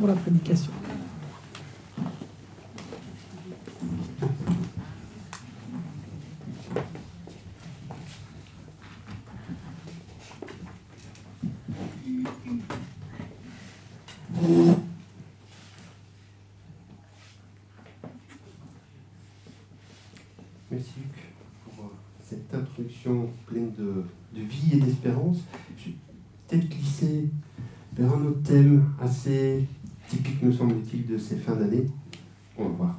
pour la prédication. Merci pour euh, cette introduction pleine de, vie et d'espérance glisser vers un autre thème assez me semble-t-il, de ces fins d'année. On va voir.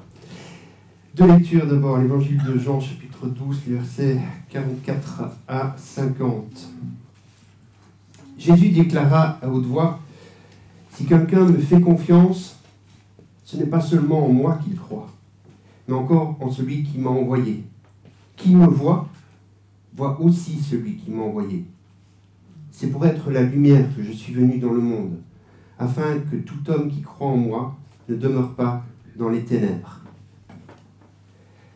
Deux lectures d'abord, l'évangile de Jean, chapitre 12, les versets 44 à 50. Jésus déclara à haute voix Si quelqu'un me fait confiance, ce n'est pas seulement en moi qu'il croit, mais encore en celui qui m'a envoyé. Qui me voit, voit aussi celui qui m'a envoyé. C'est pour être la lumière que je suis venu dans le monde, afin que tout homme qui croit en moi ne demeure pas dans les ténèbres.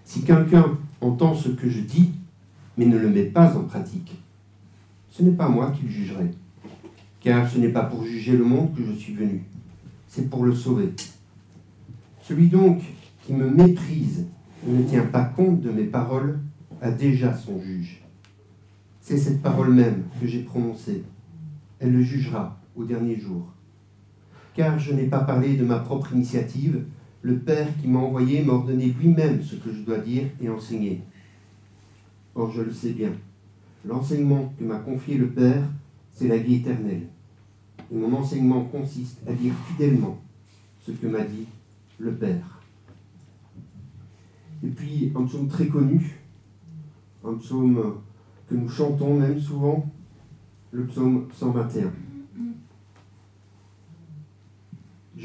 Si quelqu'un entend ce que je dis, mais ne le met pas en pratique, ce n'est pas moi qui le jugerai, car ce n'est pas pour juger le monde que je suis venu, c'est pour le sauver. Celui donc qui me méprise et ne tient pas compte de mes paroles a déjà son juge. C'est cette parole même que j'ai prononcée. Elle le jugera au dernier jour. Car je n'ai pas parlé de ma propre initiative, le Père qui m'a envoyé m'a ordonné lui-même ce que je dois dire et enseigner. Or je le sais bien, l'enseignement que m'a confié le Père, c'est la vie éternelle. Et mon enseignement consiste à dire fidèlement ce que m'a dit le Père. Et puis un psaume très connu, un psaume que nous chantons même souvent, le psaume 121.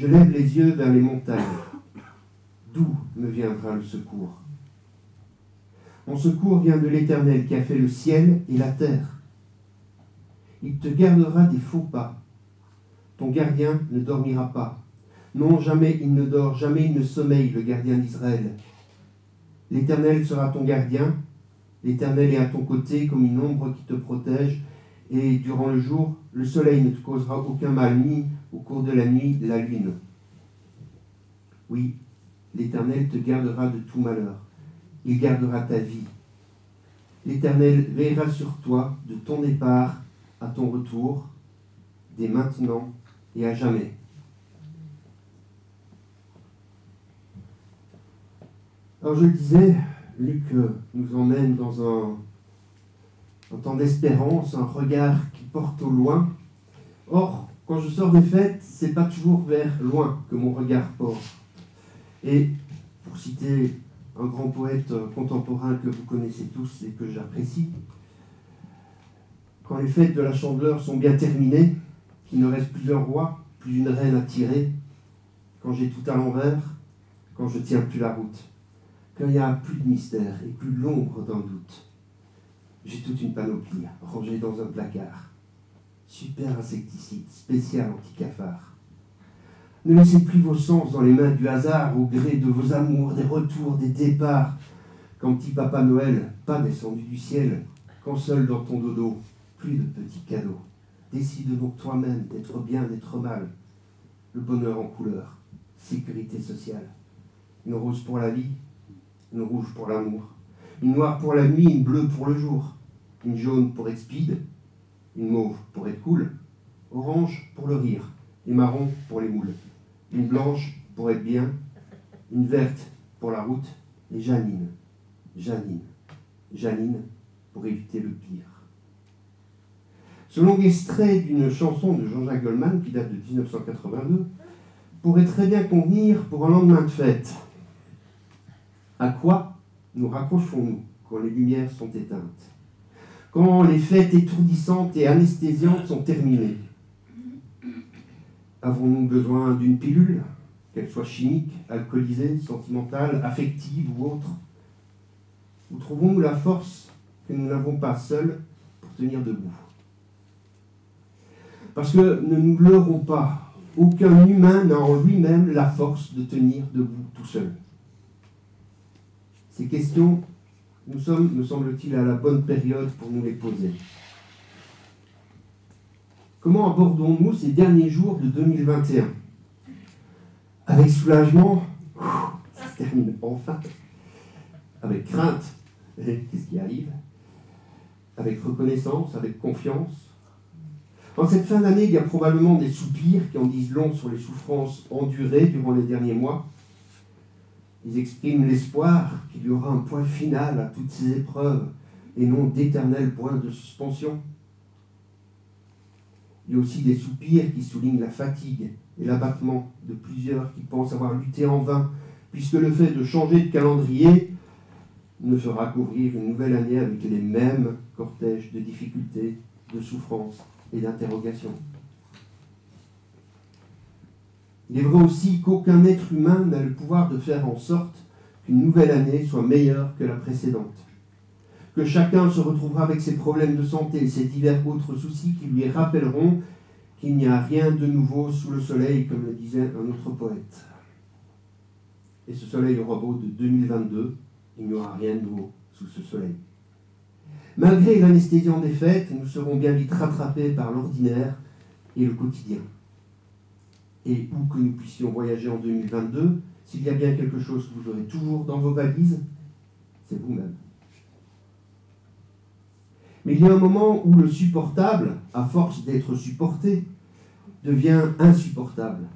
Je lève les yeux vers les montagnes. D'où me viendra le secours? Mon secours vient de l'Éternel qui a fait le ciel et la terre. Il te gardera des faux pas. Ton gardien ne dormira pas. Non, jamais il ne dort, jamais il ne sommeille, le gardien d'Israël. L'Éternel sera ton gardien, l'Éternel est à ton côté comme une ombre qui te protège, et durant le jour, le soleil ne te causera aucun mal, ni au cours de la nuit, la lune. Oui, l'Éternel te gardera de tout malheur, il gardera ta vie. L'Éternel veillera sur toi de ton départ à ton retour, dès maintenant et à jamais. Alors je le disais, Luc nous emmène dans un, un temps d'espérance, un regard qui porte au loin. Or, quand je sors des fêtes, c'est pas toujours vers loin que mon regard porte. Et pour citer un grand poète contemporain que vous connaissez tous et que j'apprécie, quand les fêtes de la chandeleur sont bien terminées, qu'il ne reste plus un roi, plus une reine à tirer, quand j'ai tout à l'envers, quand je tiens plus la route quand il n'y a plus de mystère et plus l'ombre d'un doute. J'ai toute une panoplie rangée dans un placard. Super insecticide, spécial anti-cafard. Ne laissez plus vos sens dans les mains du hasard au gré de vos amours, des retours, des départs. Quand petit Papa Noël, pas descendu du ciel, quand seul dans ton dodo, plus de petits cadeaux. Décide donc toi-même d'être bien, d'être mal. Le bonheur en couleur, sécurité sociale. Une rose pour la vie, une rouge pour l'amour, une noire pour la nuit, une bleue pour le jour, une jaune pour être speed, une mauve pour être cool, orange pour le rire, et marron pour les moules, une blanche pour être bien, une verte pour la route, et Janine, Janine, Janine pour éviter le pire. Ce long extrait d'une chanson de Jean-Jacques Goldman qui date de 1982 pourrait très bien convenir pour un lendemain de fête. À quoi nous raccrochons-nous quand les lumières sont éteintes. Quand les fêtes étourdissantes et anesthésiantes sont terminées. Avons-nous besoin d'une pilule, qu'elle soit chimique, alcoolisée, sentimentale, affective ou autre? Ou trouvons-nous la force que nous n'avons pas seuls pour tenir debout? Parce que ne nous leurrons pas, aucun humain n'a en lui-même la force de tenir debout tout seul. Ces questions, nous sommes, me semble-t-il, à la bonne période pour nous les poser. Comment abordons-nous ces derniers jours de 2021 avec soulagement, ça se termine enfin, avec crainte, qu'est-ce qui arrive, avec reconnaissance, avec confiance. En cette fin d'année, il y a probablement des soupirs qui en disent long sur les souffrances endurées durant les derniers mois. Ils expriment l'espoir qu'il y aura un point final à toutes ces épreuves et non d'éternel point de suspension. Il y a aussi des soupirs qui soulignent la fatigue et l'abattement de plusieurs qui pensent avoir lutté en vain, puisque le fait de changer de calendrier ne fera couvrir une nouvelle année avec les mêmes cortèges de difficultés, de souffrances et d'interrogations. Il est vrai aussi qu'aucun être humain n'a le pouvoir de faire en sorte qu'une nouvelle année soit meilleure que la précédente. Que chacun se retrouvera avec ses problèmes de santé et ses divers autres soucis qui lui rappelleront qu'il n'y a rien de nouveau sous le soleil, comme le disait un autre poète. Et ce soleil aura beau de 2022, il n'y aura rien de nouveau sous ce soleil. Malgré l'anesthésie des fêtes, nous serons bien vite rattrapés par l'ordinaire et le quotidien. Et où que nous puissions voyager en 2022, s'il y a bien quelque chose que vous aurez toujours dans vos valises, c'est vous-même. Mais il y a un moment où le supportable, à force d'être supporté, devient insupportable.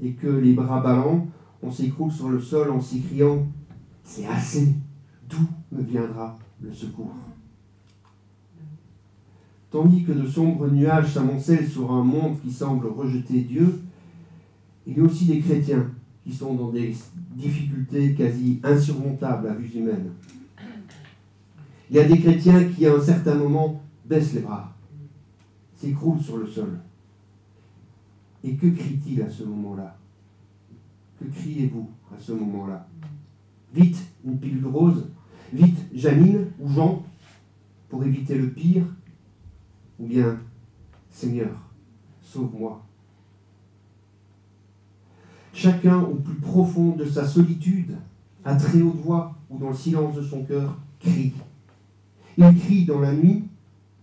Et que les bras ballants, on s'écroule sur le sol en s'écriant C'est assez, d'où me viendra le secours? Tandis que de sombres nuages s'amoncellent sur un monde qui semble rejeter Dieu, il y a aussi des chrétiens qui sont dans des difficultés quasi insurmontables à vue humaine. Il y a des chrétiens qui, à un certain moment, baissent les bras, s'écroulent sur le sol. Et que crie-t-il à ce moment-là? Que criez-vous à ce moment-là? Vite, une pilule rose Vite, Janine ou Jean Pour éviter le pire Ou bien, Seigneur, sauve-moi Chacun au plus profond de sa solitude, à très haute voix ou dans le silence de son cœur, crie. Il crie dans la nuit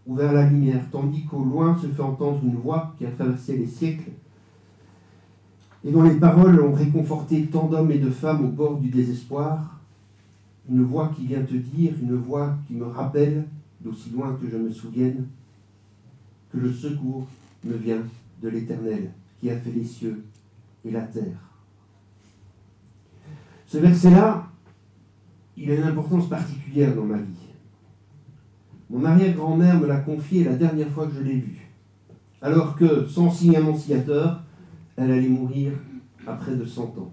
ou vers la lumière, tandis qu'au loin se fait entendre une voix qui a traversé les siècles et dont les paroles ont réconforté tant d'hommes et de femmes au bord du désespoir. Une voix qui vient te dire, une voix qui me rappelle, d'aussi loin que je me souvienne, que le secours me vient de l'Éternel qui a fait les cieux et la terre. Ce verset-là, il a une importance particulière dans ma vie. Mon arrière-grand-mère me l'a confié la dernière fois que je l'ai vue, alors que, sans signe annonciateur, elle allait mourir à près de 100 ans.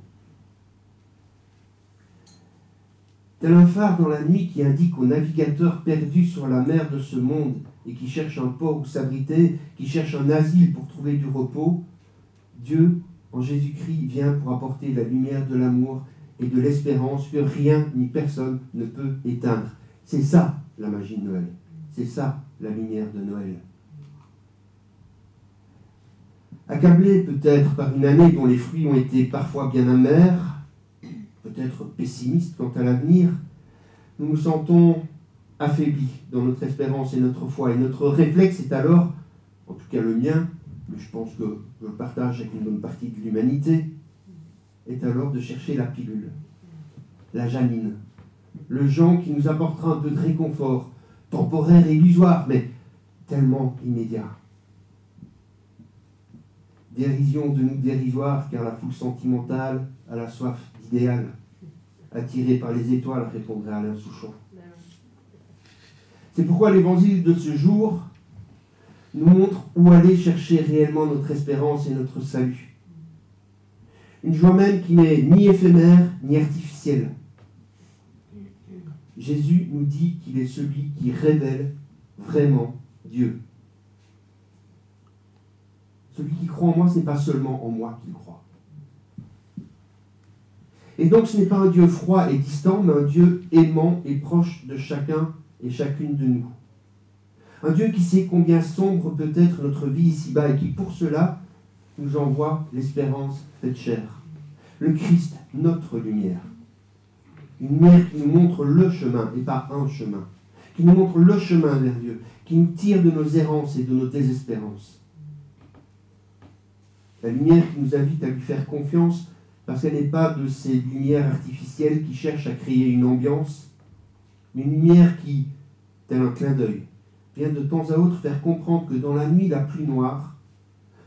Tel un phare dans la nuit qui indique aux navigateurs perdus sur la mer de ce monde et qui cherchent un port où s'abriter, qui cherchent un asile pour trouver du repos, Dieu, en Jésus-Christ, vient pour apporter la lumière de l'amour et de l'espérance que rien ni personne ne peut éteindre. C'est ça la magie de Noël. C'est ça la lumière de Noël. Accablé peut-être par une année dont les fruits ont été parfois bien amers, peut-être pessimiste quant à l'avenir, nous nous sentons affaiblis dans notre espérance et notre foi. Et notre réflexe est alors, en tout cas le mien, mais je pense que je le partage avec une bonne partie de l'humanité, est alors de chercher la pilule, la janine, le Jean qui nous apportera un peu de réconfort, temporaire et illusoire, mais tellement immédiat. Dérision de nous dérisoire, car la foule sentimentale a la soif d'idéal. Attirée par les étoiles, répondrait Alain Souchon. C'est pourquoi l'évangile de ce jour nous montre où aller chercher réellement notre espérance et notre salut. Une joie même qui n'est ni éphémère ni artificielle. Jésus nous dit qu'il est celui qui révèle vraiment Dieu. Celui qui croit en moi, ce n'est pas seulement en moi qu'il croit. Et donc ce n'est pas un Dieu froid et distant, mais un Dieu aimant et proche de chacun et chacune de nous. Un Dieu qui sait combien sombre peut être notre vie ici-bas et qui pour cela nous envoie l'espérance faite chair. Le Christ, notre lumière. Une lumière qui nous montre le chemin et pas un chemin. Qui nous montre le chemin vers Dieu. Qui nous tire de nos errances et de nos désespérances. La lumière qui nous invite à lui faire confiance parce qu'elle n'est pas de ces lumières artificielles qui cherchent à créer une ambiance, mais une lumière qui, tel un clin d'œil, vient de temps à autre faire comprendre que dans la nuit la plus noire,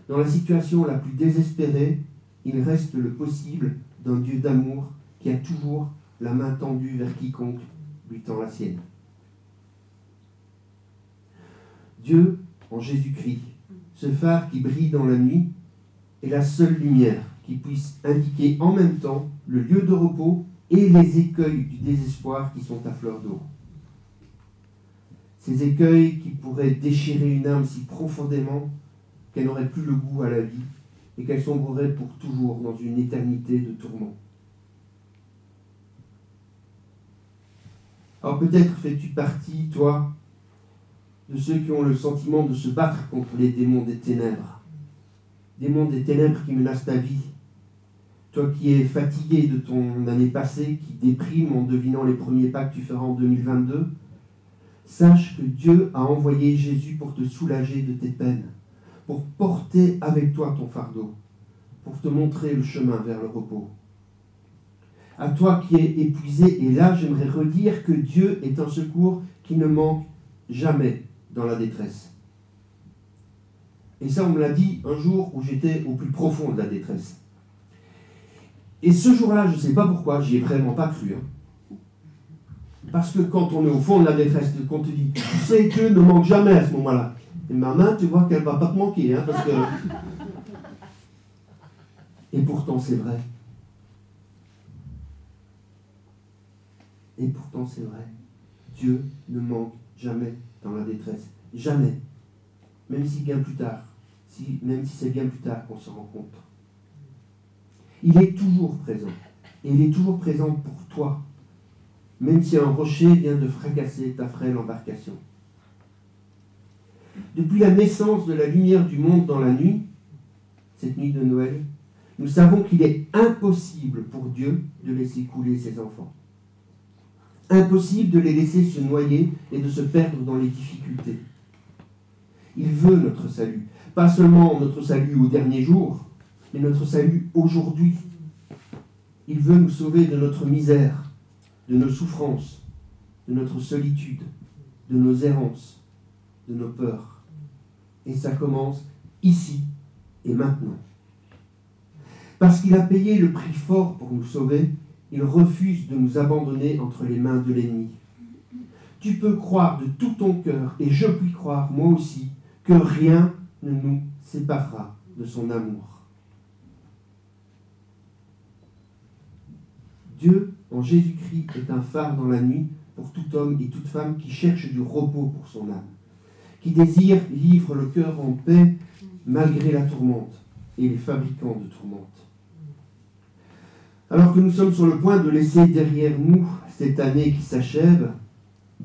dans la situation la plus désespérée, il reste le possible d'un Dieu d'amour qui a toujours la main tendue vers quiconque lui tend la sienne. Dieu, en Jésus-Christ, ce phare qui brille dans la nuit, est la seule lumière qui puisse indiquer en même temps le lieu de repos et les écueils du désespoir qui sont à fleur d'eau. Ces écueils qui pourraient déchirer une âme si profondément qu'elle n'aurait plus le goût à la vie et qu'elle sombrerait pour toujours dans une éternité de tourments. Alors peut-être fais-tu partie, toi, de ceux qui ont le sentiment de se battre contre les démons des ténèbres. Démons des ténèbres qui menacent ta vie. Toi qui es fatigué de ton année passée, qui déprime en devinant les premiers pas que tu feras en 2022, sache que Dieu a envoyé Jésus pour te soulager de tes peines, pour porter avec toi ton fardeau, pour te montrer le chemin vers le repos. À toi qui es épuisé, et là j'aimerais redire que Dieu est un secours qui ne manque jamais dans la détresse. Et ça, on me l'a dit un jour où j'étais au plus profond de la détresse. Et ce jour-là, je ne sais pas pourquoi, j'y ai vraiment pas cru. Hein. Parce que quand on est au fond de la détresse, qu'on te dit, tu sais que ne manque jamais à ce moment-là. Et ma main, tu vois qu'elle va pas te manquer, hein, parce que. Et pourtant, c'est vrai. Et pourtant, c'est vrai. Dieu ne manque jamais dans la détresse. Jamais. Même si bien plus tard, même si c'est bien plus tard qu'on se rencontre. Il est toujours présent. Et il est toujours présent pour toi. Même si un rocher vient de fracasser ta frêle embarcation. Depuis la naissance de la lumière du monde dans la nuit, cette nuit de Noël, nous savons qu'il est impossible pour Dieu de laisser couler ses enfants. Impossible de les laisser se noyer et de se perdre dans les difficultés. Il veut notre salut. Pas seulement notre salut au dernier jour, mais notre salut aujourd'hui. Il veut nous sauver de notre misère, de nos souffrances, de notre solitude, de nos errances, de nos peurs. Et ça commence ici et maintenant. Parce qu'il a payé le prix fort pour nous sauver, il refuse de nous abandonner entre les mains de l'ennemi. Tu peux croire de tout ton cœur, et je puis croire moi aussi, que rien ne nous séparera de son amour. Dieu, en Jésus-Christ, est un phare dans la nuit pour tout homme et toute femme qui cherche du repos pour son âme, qui désire vivre le cœur en paix malgré la tourmente et les fabricants de tourmente. Alors que nous sommes sur le point de laisser derrière nous cette année qui s'achève,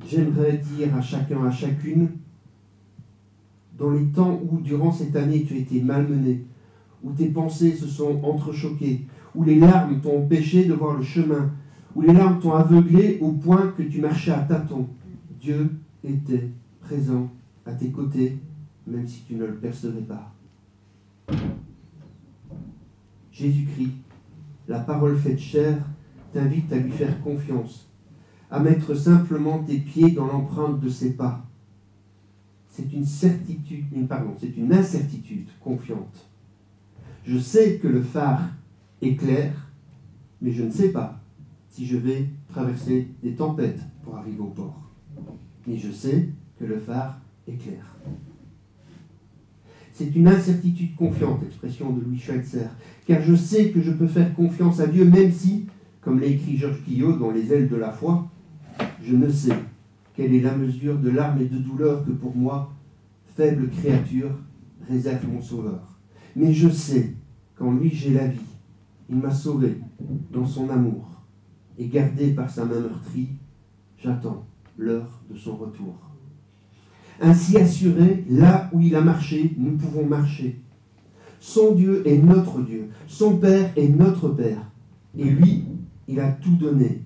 j'aimerais dire à chacun, à chacune, dans les temps où, durant cette année, tu as été malmené, où tes pensées se sont entrechoquées, où les larmes t'ont empêché de voir le chemin, où les larmes t'ont aveuglé au point que tu marchais à tâtons, Dieu était présent à tes côtés, même si tu ne le percevais pas. Jésus-Christ la parole faite chair t'invite à lui faire confiance, à mettre simplement tes pieds dans l'empreinte de ses pas. C'est une certitude, pardon, c'est une incertitude confiante. Je sais que le phare est clair, mais je ne sais pas si je vais traverser des tempêtes pour arriver au port. Mais je sais que le phare C'est une incertitude confiante, expression de Louis Schweitzer, car je sais que je peux faire confiance à Dieu même si, comme l'a écrit Georges Quillot dans Les ailes de la foi, je ne sais quelle est la mesure de larmes et de douleur que pour moi, faible créature, réserve mon Sauveur. Mais je sais qu'en lui j'ai la vie. Il m'a sauvé dans son amour et gardé par sa main meurtrie, j'attends l'heure de son retour. Ainsi assuré, là où il a marché, nous pouvons marcher. Son Dieu est notre Dieu, son Père est notre Père. Et lui, il a tout donné.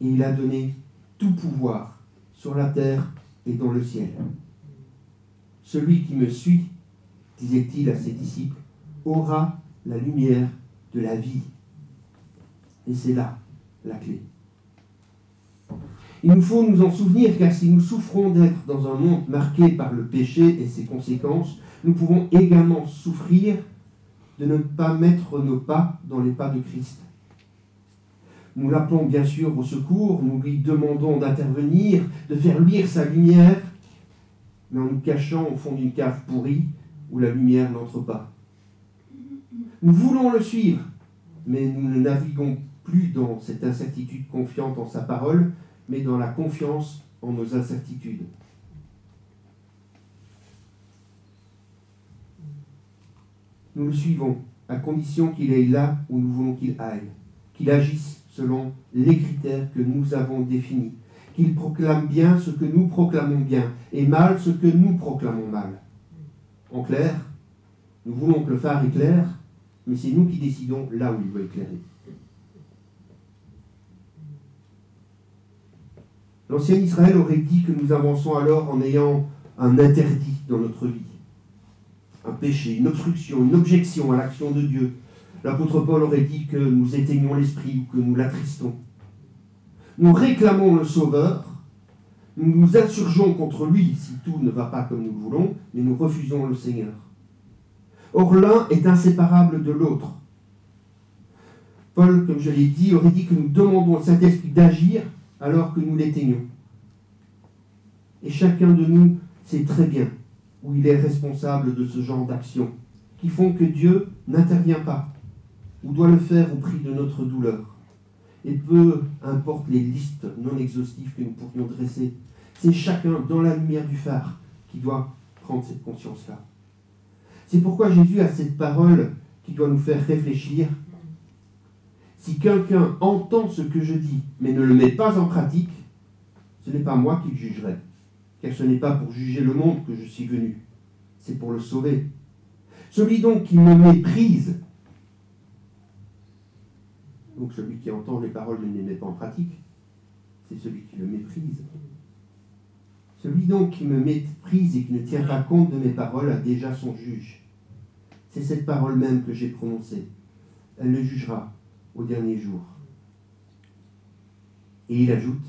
Et il a donné tout pouvoir sur la terre et dans le ciel. Celui qui me suit, disait-il à ses disciples, aura la lumière de la vie Et c'est là la clé. Il nous faut nous en souvenir car si nous souffrons d'être dans un monde marqué par le péché et ses conséquences, nous pouvons également souffrir de ne pas mettre nos pas dans les pas de Christ. Nous l'appelons bien sûr au secours, nous lui demandons d'intervenir, de faire luire sa lumière, mais en nous cachant au fond d'une cave pourrie où la lumière n'entre pas. Nous voulons le suivre, mais nous ne naviguons plus dans cette incertitude confiante en sa parole, mais dans la confiance en nos incertitudes. Nous le suivons, à condition qu'il aille là où nous voulons qu'il aille, qu'il agisse selon les critères que nous avons définis, qu'il proclame bien ce que nous proclamons bien, et mal ce que nous proclamons mal. En clair, nous voulons que le phare éclaire, mais c'est nous qui décidons là où il doit éclairer. L'ancien Israël aurait dit que nous avançons alors en ayant un interdit dans notre vie, un péché, une obstruction, une objection à l'action de Dieu. L'apôtre Paul aurait dit que nous éteignons l'esprit ou que nous l'attristons. Nous réclamons le Sauveur, nous nous insurgeons contre lui si tout ne va pas comme nous le voulons, mais nous refusons le Seigneur. Or l'un est inséparable de l'autre. Paul, comme je l'ai dit, aurait dit que nous demandons au Saint-Esprit d'agir alors que nous l'éteignons. Et chacun de nous sait très bien où il est responsable de ce genre d'actions qui font que Dieu n'intervient pas ou doit le faire au prix de notre douleur. Et peu importe les listes non exhaustives que nous pourrions dresser, c'est chacun dans la lumière du phare qui doit prendre cette conscience-là. C'est pourquoi Jésus a cette parole qui doit nous faire réfléchir si quelqu'un entend ce que je dis, mais ne le met pas en pratique, ce n'est pas moi qui le jugerai, car ce n'est pas pour juger le monde que je suis venu, c'est pour le sauver. Celui donc qui me méprise, donc celui qui entend les paroles ne les met pas en pratique, c'est celui qui le méprise. Celui donc qui me méprise et qui ne tient pas compte de mes paroles a déjà son juge. C'est cette parole même que j'ai prononcée. Elle le jugera au dernier jour. Et il ajoute,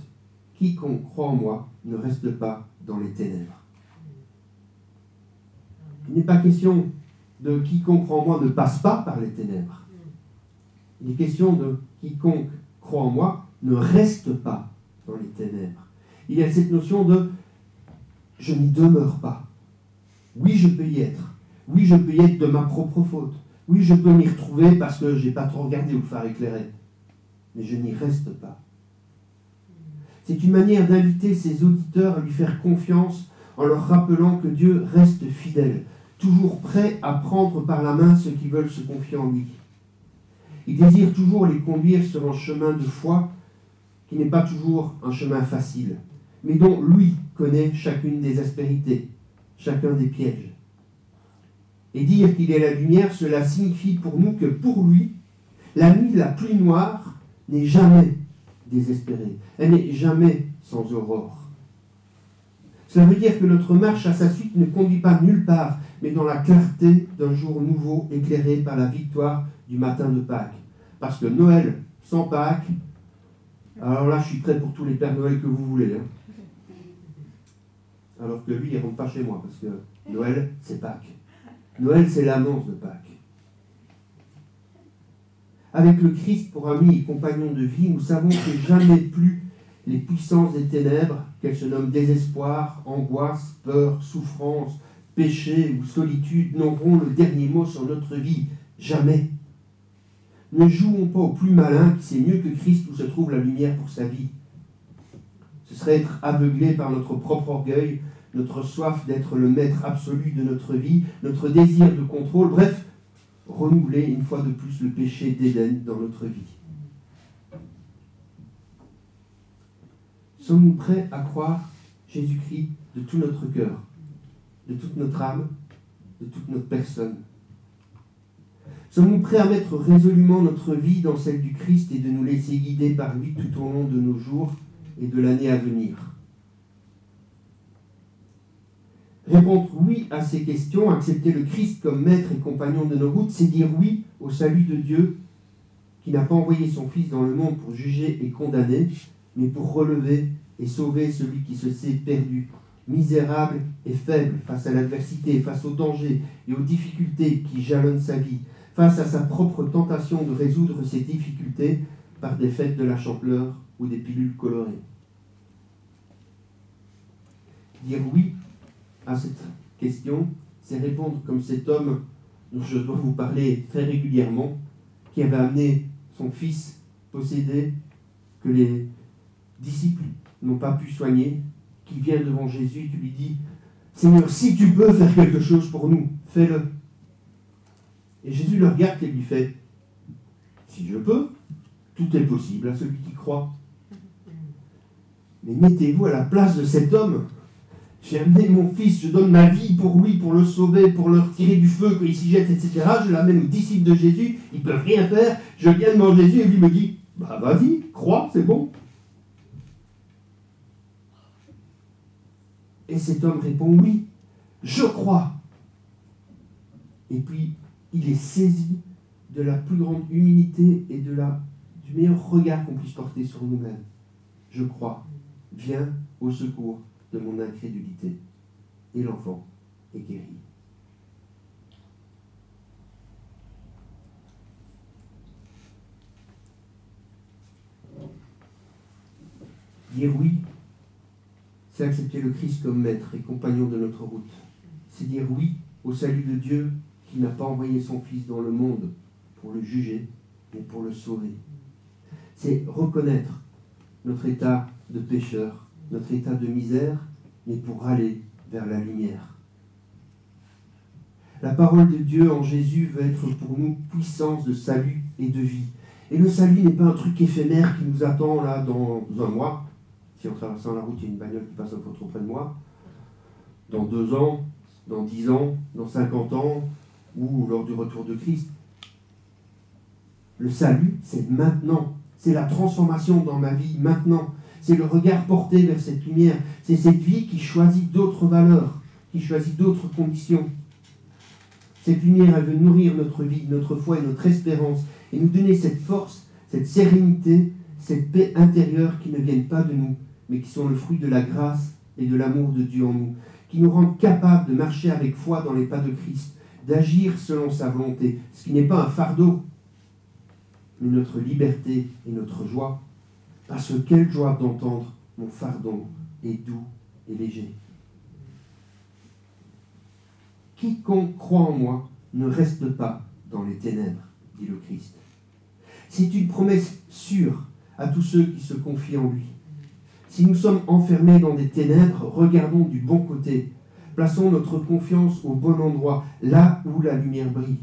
Quiconque croit en moi ne reste pas dans les ténèbres. Il n'est pas question de quiconque croit en moi ne passe pas par les ténèbres. Il est question de quiconque croit en moi ne reste pas dans les ténèbres. Il y a cette notion de je n'y demeure pas. Oui, je peux y être. Oui, je peux y être de ma propre faute. Oui, je peux m'y retrouver parce que je n'ai pas trop regardé le phare éclairé. Mais je n'y reste pas. C'est une manière d'inviter ses auditeurs à lui faire confiance en leur rappelant que Dieu reste fidèle, toujours prêt à prendre par la main ceux qui veulent se confier en lui. Il désire toujours les conduire sur un chemin de foi qui n'est pas toujours un chemin facile, mais dont lui connaît chacune des aspérités, chacun des pièges. Et dire qu'il est la lumière, cela signifie pour nous que pour lui, la nuit la plus noire n'est jamais désespérée. Elle n'est jamais sans aurore. Cela veut dire que notre marche à sa suite ne conduit pas nulle part, mais dans la clarté d'un jour nouveau éclairé par la victoire du matin de Pâques. Parce que Noël sans Pâques, alors là je suis prêt pour tous les Pères Noël que vous voulez. Hein. Alors que lui, il ne rentre pas chez moi, parce que Noël, c'est Pâques. Noël, c'est l'annonce de Pâques. Avec le Christ pour ami et compagnon de vie, nous savons que jamais plus les puissances des ténèbres, qu'elles se nomment désespoir, angoisse, peur, souffrance, péché ou solitude, n'auront le dernier mot sur notre vie. Jamais. Ne jouons pas au plus malin qui sait mieux que Christ où se trouve la lumière pour sa vie. Ce serait être aveuglé par notre propre orgueil, notre soif d'être le maître absolu de notre vie, notre désir de contrôle, bref, renouveler une fois de plus le péché d'Éden dans notre vie. Sommes-nous prêts à croire Jésus-Christ de tout notre cœur, de toute notre âme, de toute notre personne? Sommes-nous prêts à mettre résolument notre vie dans celle du Christ et de nous laisser guider par lui tout au long de nos jours et de l'année à venir? Répondre oui à ces questions, accepter le Christ comme maître et compagnon de nos routes, c'est dire oui au salut de Dieu qui n'a pas envoyé son Fils dans le monde pour juger et condamner, mais pour relever et sauver celui qui se sait perdu, misérable et faible face à l'adversité, face aux dangers et aux difficultés qui jalonnent sa vie, face à sa propre tentation de résoudre ces difficultés par des fêtes de la chanteleur ou des pilules colorées. Dire oui à cette question, c'est répondre comme cet homme dont je dois vous parler très régulièrement, qui avait amené son fils possédé, que les disciples n'ont pas pu soigner, qui vient devant Jésus, tu lui dis, Seigneur, si tu peux faire quelque chose pour nous, fais-le. Et Jésus le regarde et lui fait, si je peux, tout est possible à celui qui croit. Mais mettez-vous à la place de cet homme. J'ai amené mon fils, je donne ma vie pour lui, pour le sauver, pour le retirer du feu qu'il s'y jette, etc. Je l'amène aux disciples de Jésus, ils ne peuvent rien faire. Je viens devant Jésus et lui me dit, bah vas-y, crois, c'est bon. Et cet homme répond, oui, je crois. Et puis, il est saisi de la plus grande humilité et du meilleur regard qu'on puisse porter sur nous-mêmes. Je crois. Viens au secours de mon incrédulité. Et l'enfant est guéri. Dire oui, c'est accepter le Christ comme maître et compagnon de notre route. C'est dire oui au salut de Dieu qui n'a pas envoyé son Fils dans le monde pour le juger, mais pour le sauver. C'est reconnaître notre état de pécheur, notre état de misère, mais pour aller vers la lumière. La parole de Dieu en Jésus veut être pour nous puissance de salut et de vie. Et le salut n'est pas un truc éphémère qui nous attend là dans un mois. Si en traversant la route, il y a une bagnole qui passe un peu trop près de moi. Dans deux ans, dans dix ans, dans cinquante ans, ou lors du retour de Christ. Le salut, c'est maintenant. C'est la transformation dans ma vie maintenant. C'est le regard porté vers cette lumière. C'est cette vie qui choisit d'autres valeurs, qui choisit d'autres conditions. Cette lumière, elle veut nourrir notre vie, notre foi et notre espérance, et nous donner cette force, cette sérénité, cette paix intérieure qui ne viennent pas de nous, mais qui sont le fruit de la grâce et de l'amour de Dieu en nous, qui nous rendent capables de marcher avec foi dans les pas de Christ, d'agir selon sa volonté, ce qui n'est pas un fardeau, mais notre liberté et notre joie. Parce que quelle joie d'entendre mon fardeau est doux et léger. Quiconque croit en moi ne reste pas dans les ténèbres, dit le Christ. C'est une promesse sûre à tous ceux qui se confient en lui. Si nous sommes enfermés dans des ténèbres, regardons du bon côté. Plaçons notre confiance au bon endroit, là où la lumière brille.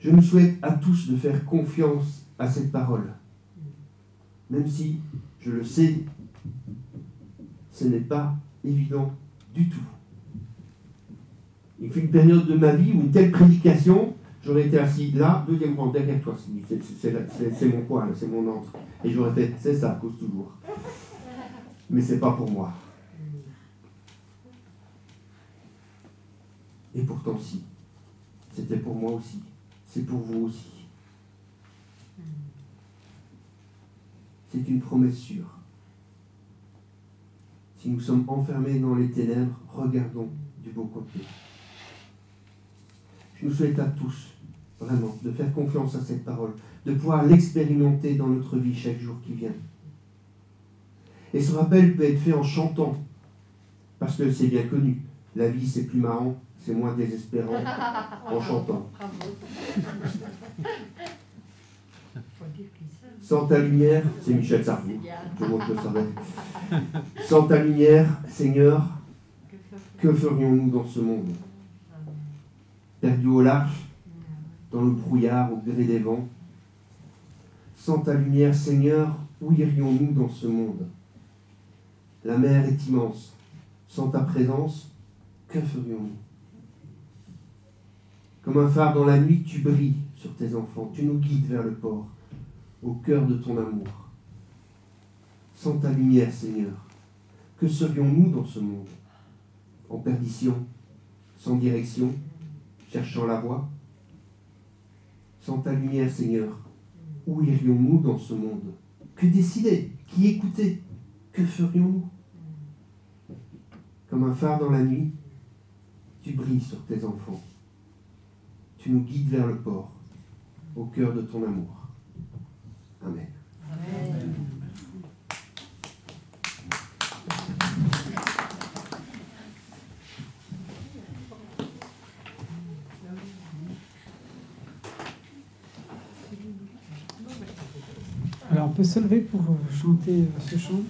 Je nous souhaite à tous de faire confiance à cette parole. Même si, je le sais, ce n'est pas évident du tout. Il fut une période de ma vie où une telle prédication, j'aurais été assis là, deuxième rang, derrière toi, c'est mon poids, c'est mon entre. Et j'aurais fait, c'est ça, cause toujours. Mais c'est pas pour moi. Et pourtant, si. C'était pour moi aussi. C'est pour vous aussi. C'est une promesse sûre. Si nous sommes enfermés dans les ténèbres, regardons du beau côté. Je nous souhaite à tous, vraiment, de faire confiance à cette parole, de pouvoir l'expérimenter dans notre vie chaque jour qui vient. Et ce rappel peut être fait en chantant, parce que c'est bien connu. La vie, c'est plus marrant, c'est moins désespérant en chantant. Sans ta lumière, c'est Michel Sardou, tout. Sans ta lumière, Seigneur, que ferions-nous dans ce monde? Perdu au large, dans le brouillard, au gré des vents. Sans ta lumière, Seigneur, où irions-nous dans ce monde? La mer est immense. Sans ta présence, que ferions-nous? Comme un phare dans la nuit, tu brilles sur tes enfants, tu nous guides vers le port au cœur de ton amour. Sans ta lumière, Seigneur, que serions-nous dans ce monde? En perdition, sans direction, cherchant la voie? Sans ta lumière, Seigneur, où irions-nous dans ce monde? Que décider? Qui écouter? Que ferions-nous? Comme un phare dans la nuit, tu brilles sur tes enfants. Tu nous guides vers le port, au cœur de ton amour. Amen. Amen. Alors on peut se lever pour chanter ce chant?